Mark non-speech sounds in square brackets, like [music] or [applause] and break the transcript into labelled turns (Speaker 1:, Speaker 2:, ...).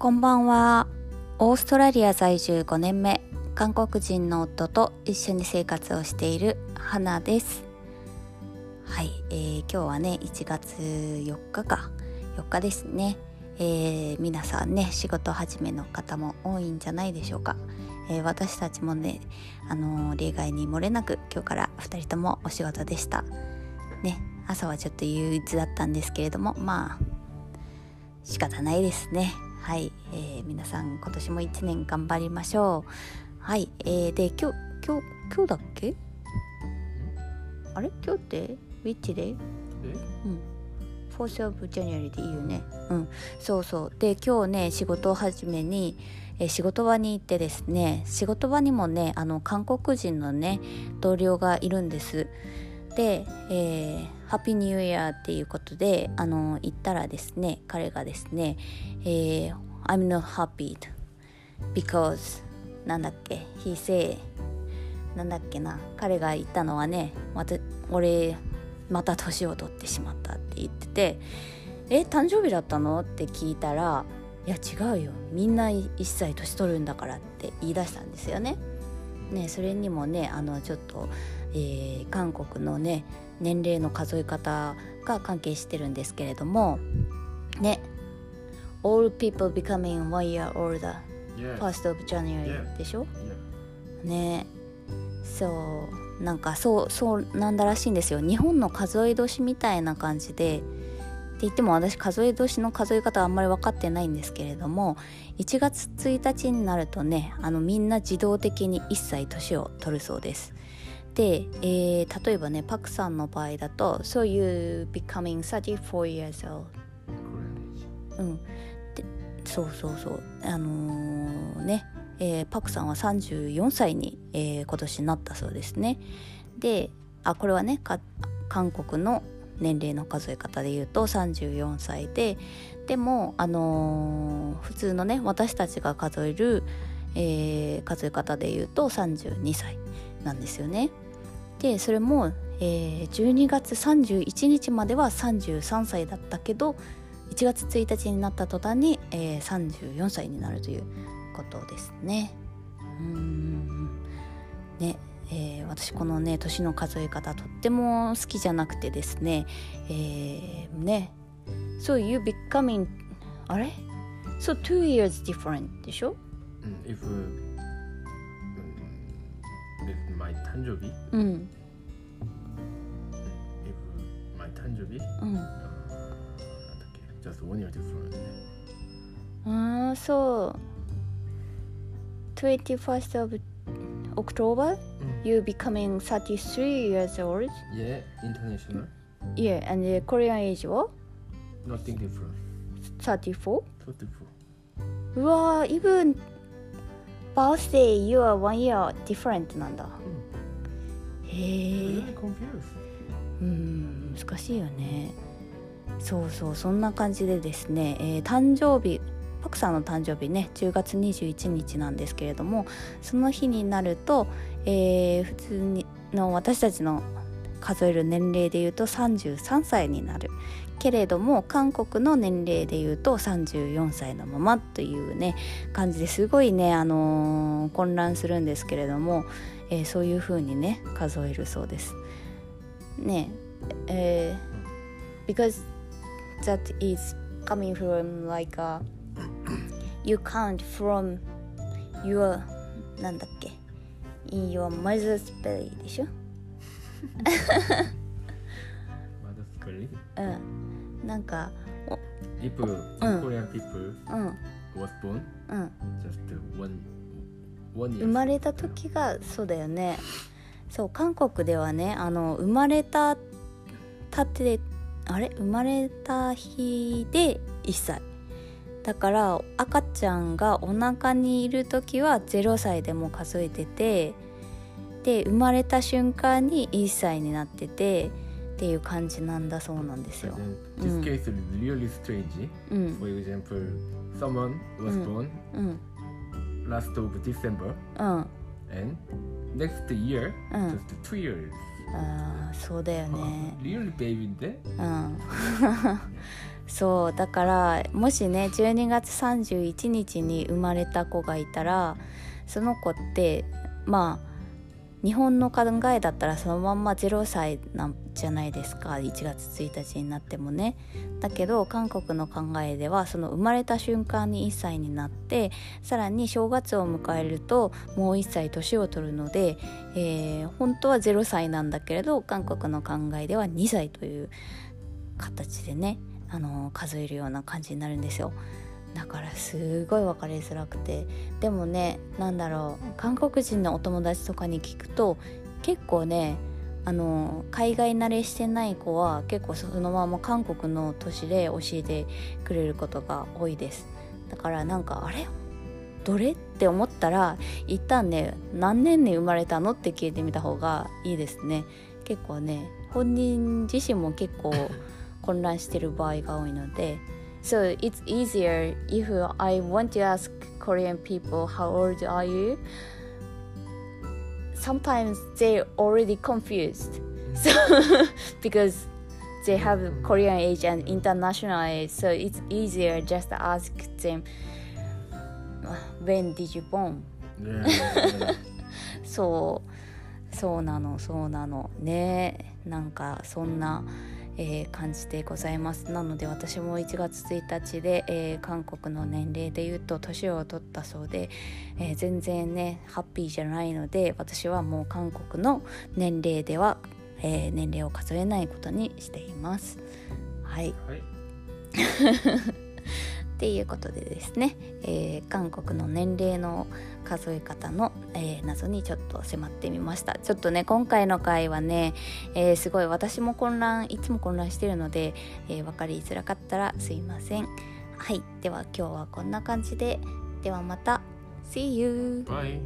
Speaker 1: こんばんは。オーストラリア在住5年目。韓国人の夫と一緒に生活をしている花です。はい、えー、今日はね1月4日か。4日ですね、えー、皆さんね仕事始めの方も多いんじゃないでしょうか、えー、私たちもね、あの例外に漏れなく今日から2人ともお仕事でした。ね朝はちょっと憂鬱だったんですけれどもまあ仕方ないですね。はい、えー、皆さん今年も1年頑張りましょう。はい、えー、で今日今日今日だっけ？あれ？今日って？ウィッチで？うん。フォースオブジャニアリでいいよね。うん。そうそう。で今日ね仕事始めにえ仕事場に行ってですね仕事場にもねあの韓国人のね同僚がいるんです。で、えー、ハッピーニューイヤーっていうことであの行ったらですね彼がですね、えー、I'm not happy because なんだっけ he say なんだっけな彼が言ったのはねまた俺また年を取ってしまったって言っててえ誕生日だったのって聞いたらいや違うよみんな1歳年取るんだからって言い出したんですよね。ねそれにもねあのちょっとえー、韓国のね年齢の数え方が関係してるんですけれどもね。All people becoming one year older. First of January でしょ、ね。そうなんかそうそうなんだらしいんですよ。日本の数え年みたいな感じで。って言っても私数え年の数え方あんまり分かってないんですけれども1月1日になるとねあのみんな自動的に1歳年を取るそうですで、えー、例えばねパクさんの場合だと「So you becoming 34 years old」うん。でそうそうそう。あのー、ね、えー、パクさんは34歳に、えー、今年なったそうですね。であこれはね韓国の年齢の数え方で言うと34歳ででも、あのー、普通のね私たちが数える、えー、数え方で言うと32歳なんですよね。でそれも、えー、12月31日までは33歳だったけど1月1日になった途端に、えー、34歳になるということですね。うん。ねえー、私このね年の数え方とっても好きじゃなくてですね、えー、ね So you becoming あれ？So two years different でしょ、
Speaker 2: うん、if 誕生日
Speaker 1: うん
Speaker 2: If my 誕生日
Speaker 1: うん
Speaker 2: なんだっけ Just one year different ね
Speaker 1: ああそう 21st of October、you becoming 33 years old
Speaker 2: Yeah, international
Speaker 1: yeah and the Korean age は
Speaker 2: Nothing different
Speaker 1: 34
Speaker 2: 34
Speaker 1: うわー even birthday you are one year different なんだへ えうん難しいよね。そうそうそんな感じでですね、えー、誕生日パクさんの誕生日ね10月21日なんですけれどもその日になると、えー、普通にの私たちの数える年齢でいうと33歳になる。けれども韓国の年齢でいうと34歳のままというね感じですごいね、あのー、混乱するんですけれども、えー、そういう風にね数えるそうです。ねえー、because that is coming from like a you count from your なんだっけ in your mother's belly でしょ
Speaker 2: mother's belly?
Speaker 1: うんなんか
Speaker 2: If Korean people
Speaker 1: うん
Speaker 2: was born
Speaker 1: うん
Speaker 2: just one 生
Speaker 1: まれた時がそうだよね。そう韓国ではねあの生まれたたてあれ？生まれた日で1歳。だから赤ちゃんがお腹にいる時は0歳でも数えててで生まれた瞬間に1歳になっててっていう感じなんだそうなんですよ。
Speaker 2: This case is really strange.
Speaker 1: うん、
Speaker 2: For example, someone was born、
Speaker 1: うん、
Speaker 2: last of
Speaker 1: あそうだよね。うん。[laughs] そうだからもしね12月31日に生まれた子がいたらその子ってまあ日本の考えだったらそのまんま0歳なんじゃないですか1月1日になってもねだけど韓国の考えではその生まれた瞬間に1歳になってさらに正月を迎えるともう1歳年を取るので、えー、本当は0歳なんだけれど韓国の考えでは2歳という形でねあの数えるような感じになるんですよ。だからすごい分かりづらくて。でもね何だろう韓国人のお友達とかに聞くと結構ねあの海外慣れしてない子は結構そのまま韓国の都市で教えてくれることが多いです。だからなんかあれ？どれ？って思ったら一旦ね何年に生まれたのって聞いてみた方がいいですね。結構ね本人自身も結構混乱してる場合が多いので So it's easier if I want to ask Korean people how old are you? Sometimes they already confused. So [laughs] because they have Korean age and international age, so it's easier just to ask them when did you born?
Speaker 2: Yeah.
Speaker 1: そうそうなのそうなのねなんかそんな えー、感じでございます。なので私も1月1日で、えー、韓国の年齢でいうと年を取ったそうで、えー、全然ねハッピーじゃないので私はもう韓国の年齢では、え年齢を数えないことにしています。はい、はい [laughs] っていうことでですね、えー、韓国の年齢の数え方の、えー、謎にちょっと迫ってみました。ちょっとね今回の回はね、えー、すごい私も混乱いつも混乱してるので、え分かりづらかったらすいません。はい。では今日はこんな感じで。ではまた。See you!
Speaker 2: Bye.